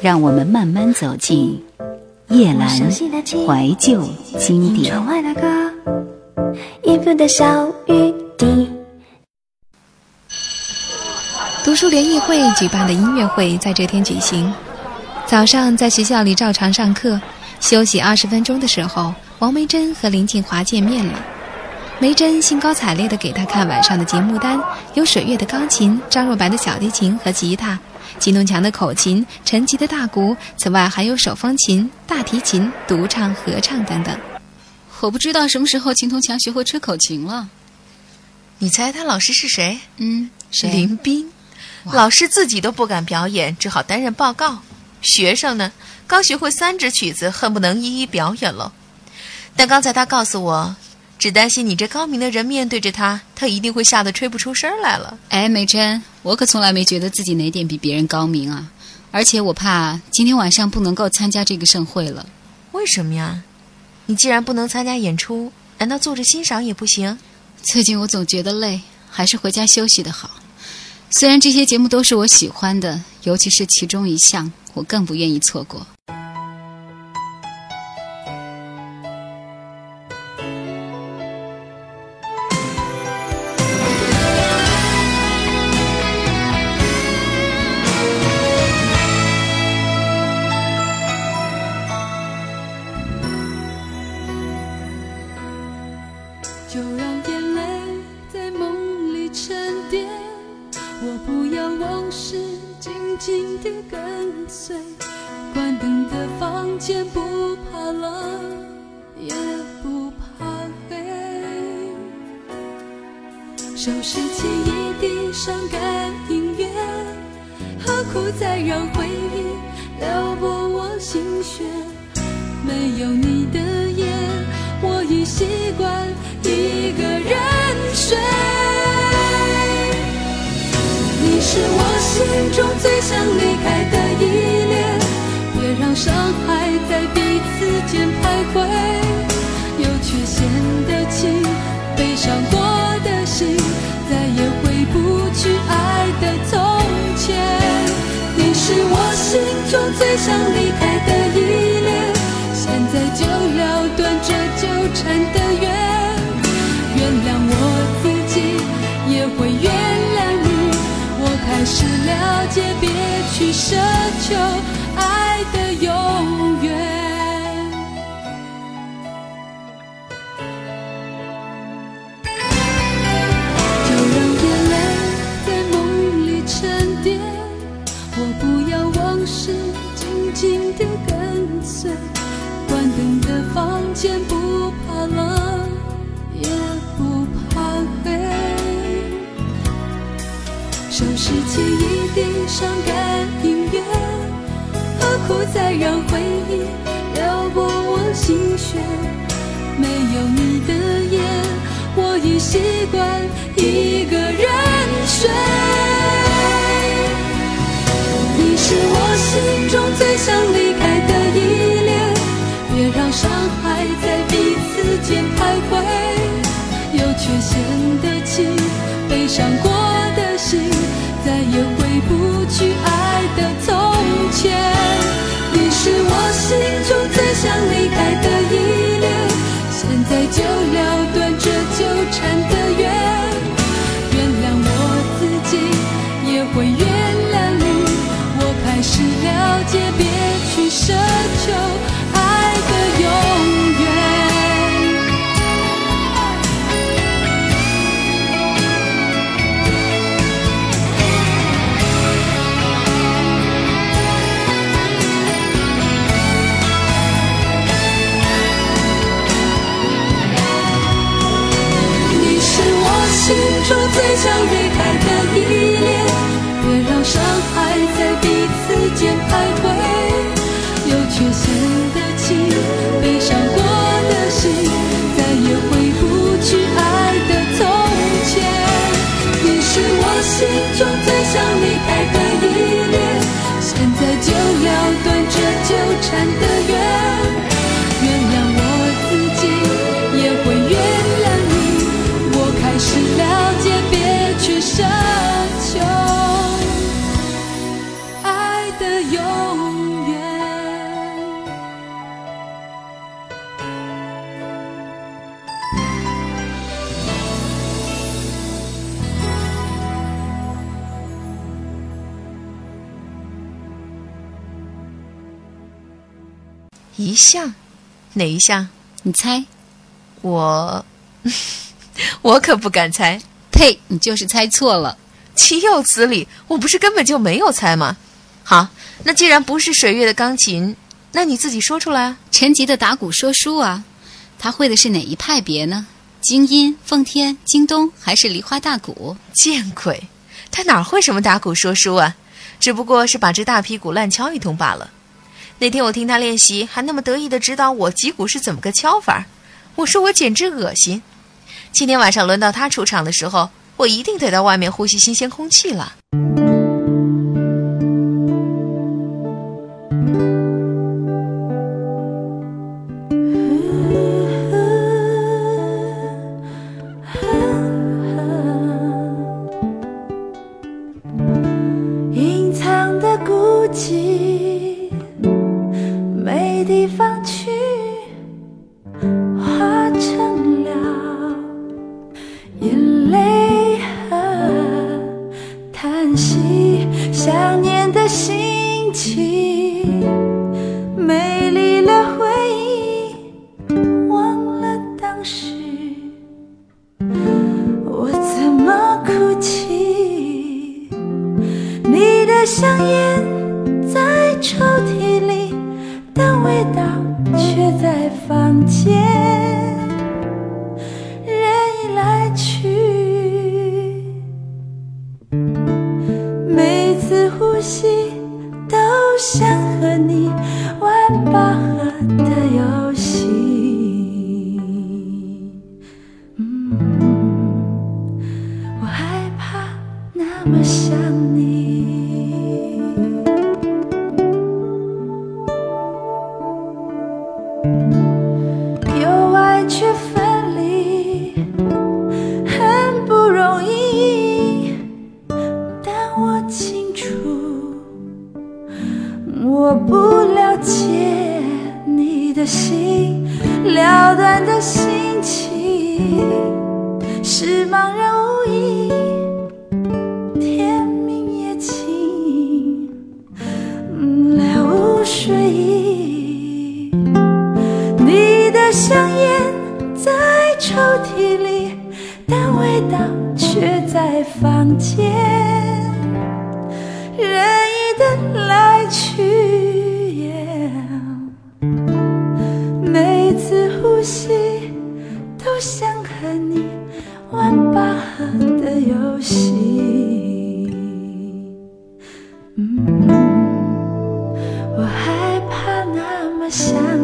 让我们慢慢走进夜阑怀旧经典。读书联谊会举办的音乐会在这天举行。早上在学校里照常上课，休息二十分钟的时候，王梅珍和林静华见面了。梅珍兴高采烈地给他看晚上的节目单，有水月的钢琴、张若白的小提琴和吉他。金东强的口琴、陈吉的大鼓，此外还有手风琴、大提琴、独唱、合唱等等。我不知道什么时候秦东强学会吹口琴了。你猜他老师是谁？嗯，是？林斌。老师自己都不敢表演，只好担任报告。学生呢，刚学会三支曲子，恨不能一一表演了。但刚才他告诉我。只担心你这高明的人面对着他，他一定会吓得吹不出声来了。哎，美珍，我可从来没觉得自己哪点比别人高明啊！而且我怕今天晚上不能够参加这个盛会了。为什么呀？你既然不能参加演出，难道坐着欣赏也不行？最近我总觉得累，还是回家休息的好。虽然这些节目都是我喜欢的，尤其是其中一项，我更不愿意错过。没有你的夜，我已习惯一个人睡。你是我心中最想离开的依恋，别让伤害在彼此间徘徊。有缺陷的情，悲伤过的。心再也回不去爱的从前，你是我心中最想离开奢求爱的永远，就让眼泪在梦里沉淀。我不要往事紧紧的跟随，关灯的房间不怕冷，也不怕黑，收拾起一地伤感。苦再让回忆撩拨我心弦？没有你的夜，我已习惯一个人睡。你是我心中最想离开的依恋，别让伤害在彼此间徘徊。有缺陷的情，悲伤过项？哪一项？你猜？我，我可不敢猜。呸！你就是猜错了。岂有此理！我不是根本就没有猜吗？好，那既然不是水月的钢琴，那你自己说出来啊。陈吉的打鼓说书啊，他会的是哪一派别呢？京音、奉天、京东，还是梨花大鼓？见鬼！他哪会什么打鼓说书啊？只不过是把这大屁股乱敲一通罢了。那天我听他练习，还那么得意的指导我击鼓是怎么个敲法，我说我简直恶心。今天晚上轮到他出场的时候，我一定得到外面呼吸新鲜空气了。隐藏的孤寂心。嗯。我害怕那么想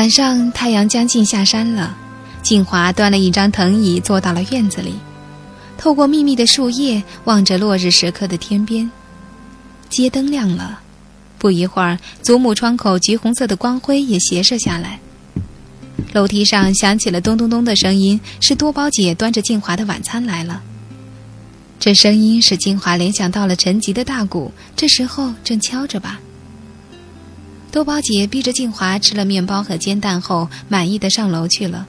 晚上，太阳将近下山了。静华端了一张藤椅，坐到了院子里，透过密密的树叶，望着落日时刻的天边。街灯亮了，不一会儿，祖母窗口橘红色的光辉也斜射下来。楼梯上响起了咚咚咚的声音，是多宝姐端着静华的晚餐来了。这声音使静华联想到了陈吉的大鼓，这时候正敲着吧。多宝姐逼着静华吃了面包和煎蛋后，满意的上楼去了。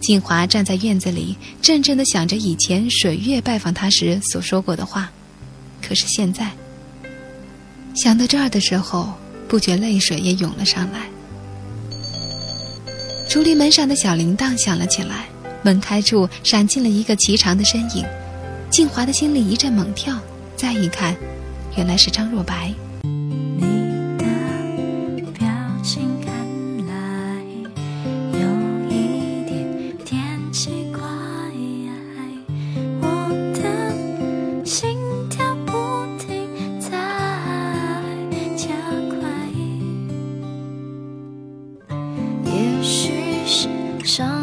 静华站在院子里，怔怔的想着以前水月拜访他时所说过的话。可是现在，想到这儿的时候，不觉泪水也涌了上来。竹篱门上的小铃铛响了起来，门开处闪进了一个颀长的身影。静华的心里一阵猛跳，再一看，原来是张若白。像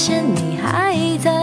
现你还在。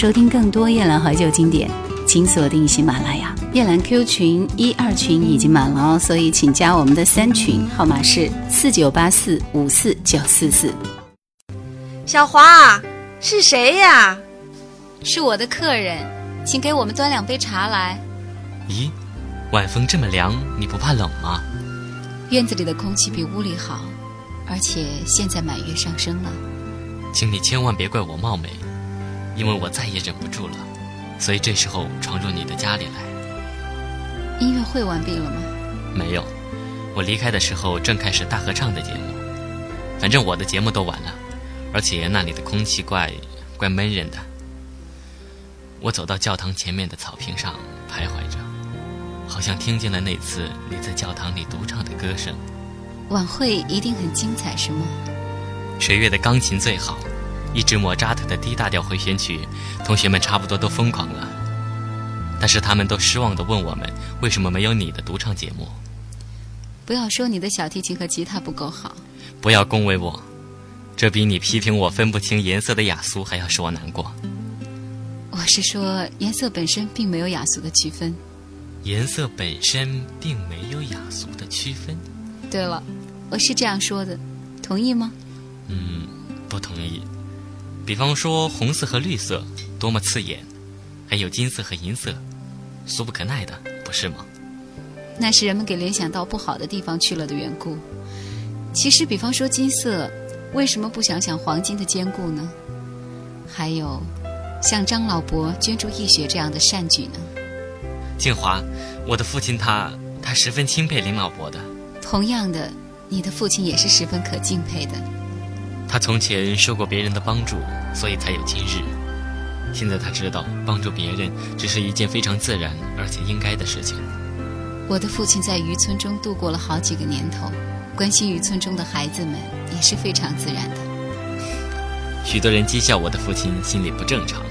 收听更多夜兰怀旧经典，请锁定喜马拉雅。夜兰 Q 群一二群已经满了哦，所以请加我们的三群，号码是四九八四五四九四四。小华，是谁呀？是我的客人，请给我们端两杯茶来。咦，晚风这么凉，你不怕冷吗？院子里的空气比屋里好，而且现在满月上升了。请你千万别怪我冒昧。因为我再也忍不住了，所以这时候闯入你的家里来。音乐会完毕了吗？没有，我离开的时候正开始大合唱的节目。反正我的节目都完了，而且那里的空气怪怪闷人的。我走到教堂前面的草坪上徘徊着，好像听见了那次你在教堂里独唱的歌声。晚会一定很精彩，是吗？水月的钢琴最好。一支莫扎特的 D 大调回旋曲，同学们差不多都疯狂了。但是他们都失望地问我们，为什么没有你的独唱节目？不要说你的小提琴和吉他不够好，不要恭维我，这比你批评我分不清颜色的雅俗还要使我难过。我是说颜色本身并没有雅俗的区分。颜色本身并没有雅俗的区分。对了，我是这样说的，同意吗？嗯，不同意。比方说红色和绿色多么刺眼，还有金色和银色，俗不可耐的，不是吗？那是人们给联想到不好的地方去了的缘故。其实，比方说金色，为什么不想想黄金的坚固呢？还有，像张老伯捐助义学这样的善举呢？静华，我的父亲他他十分钦佩林老伯的。同样的，你的父亲也是十分可敬佩的。他从前受过别人的帮助，所以才有今日。现在他知道，帮助别人只是一件非常自然而且应该的事情。我的父亲在渔村中度过了好几个年头，关心渔村中的孩子们也是非常自然的。许多人讥笑我的父亲心理不正常，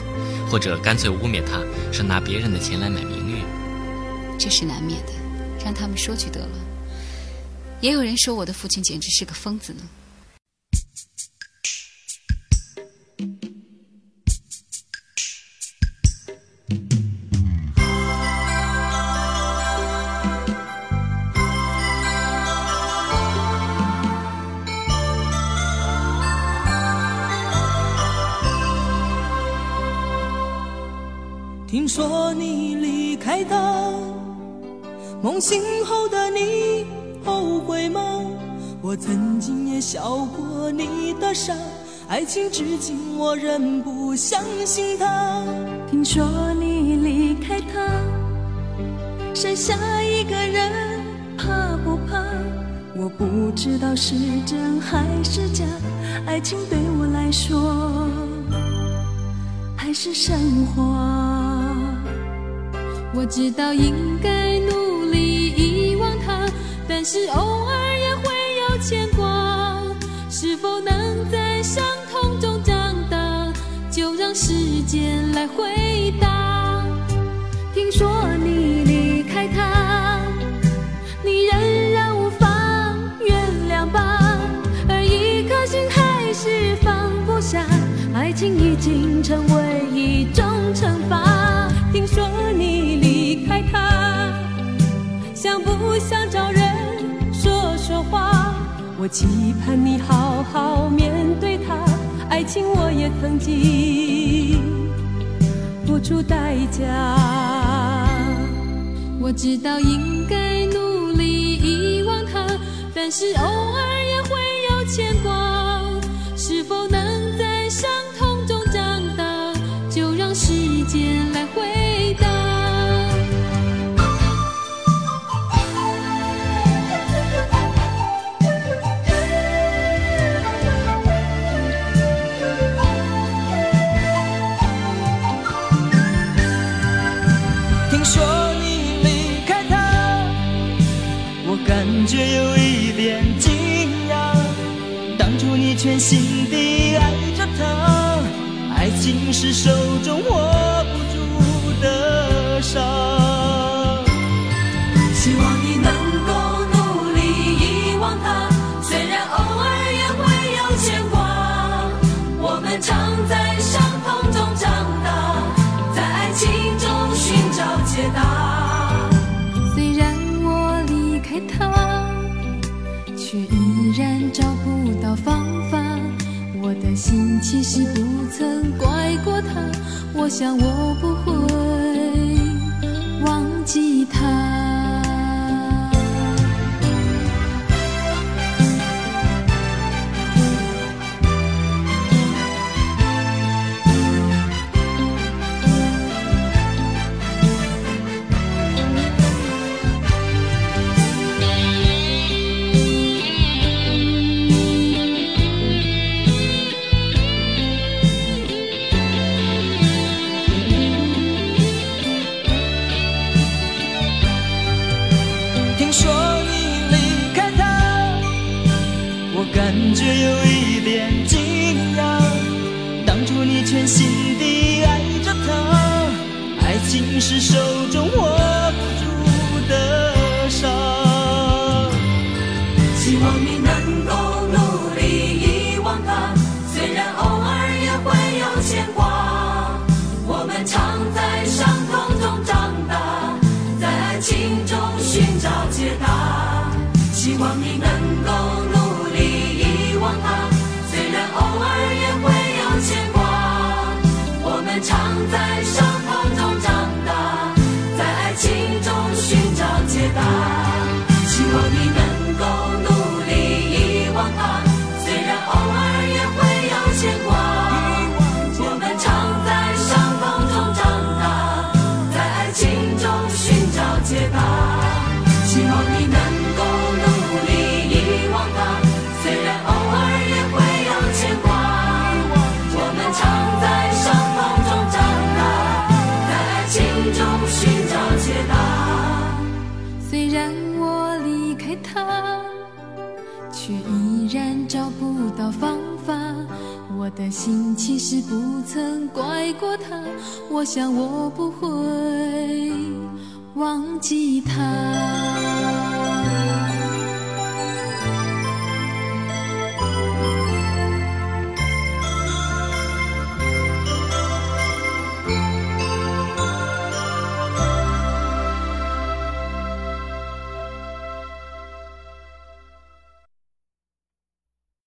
或者干脆污蔑他是拿别人的钱来买名誉。这是难免的，让他们说去得了。也有人说我的父亲简直是个疯子呢。梦醒后的你后悔吗？我曾经也笑过你的傻，爱情至今我仍不相信它。听说你离开他，剩下一个人，怕不怕？我不知道是真还是假，爱情对我来说还是神话。我知道应该努力遗忘他，但是偶尔也会有牵挂。是否能在伤痛中长大，就让时间来回答。听说你离开他，你仍然无法原谅吧？而一颗心还是放不下，爱情已经成为一种惩罚。听说想不想找人说说话？我期盼你好好面对他，爱情我也曾经付出代价。我知道应该努力遗忘他，但是偶尔也会有牵挂。是否能在伤心其实不曾怪过他，我想我不会忘记他。然找不到方法我的心其实不曾怪过他我想我不会忘记他。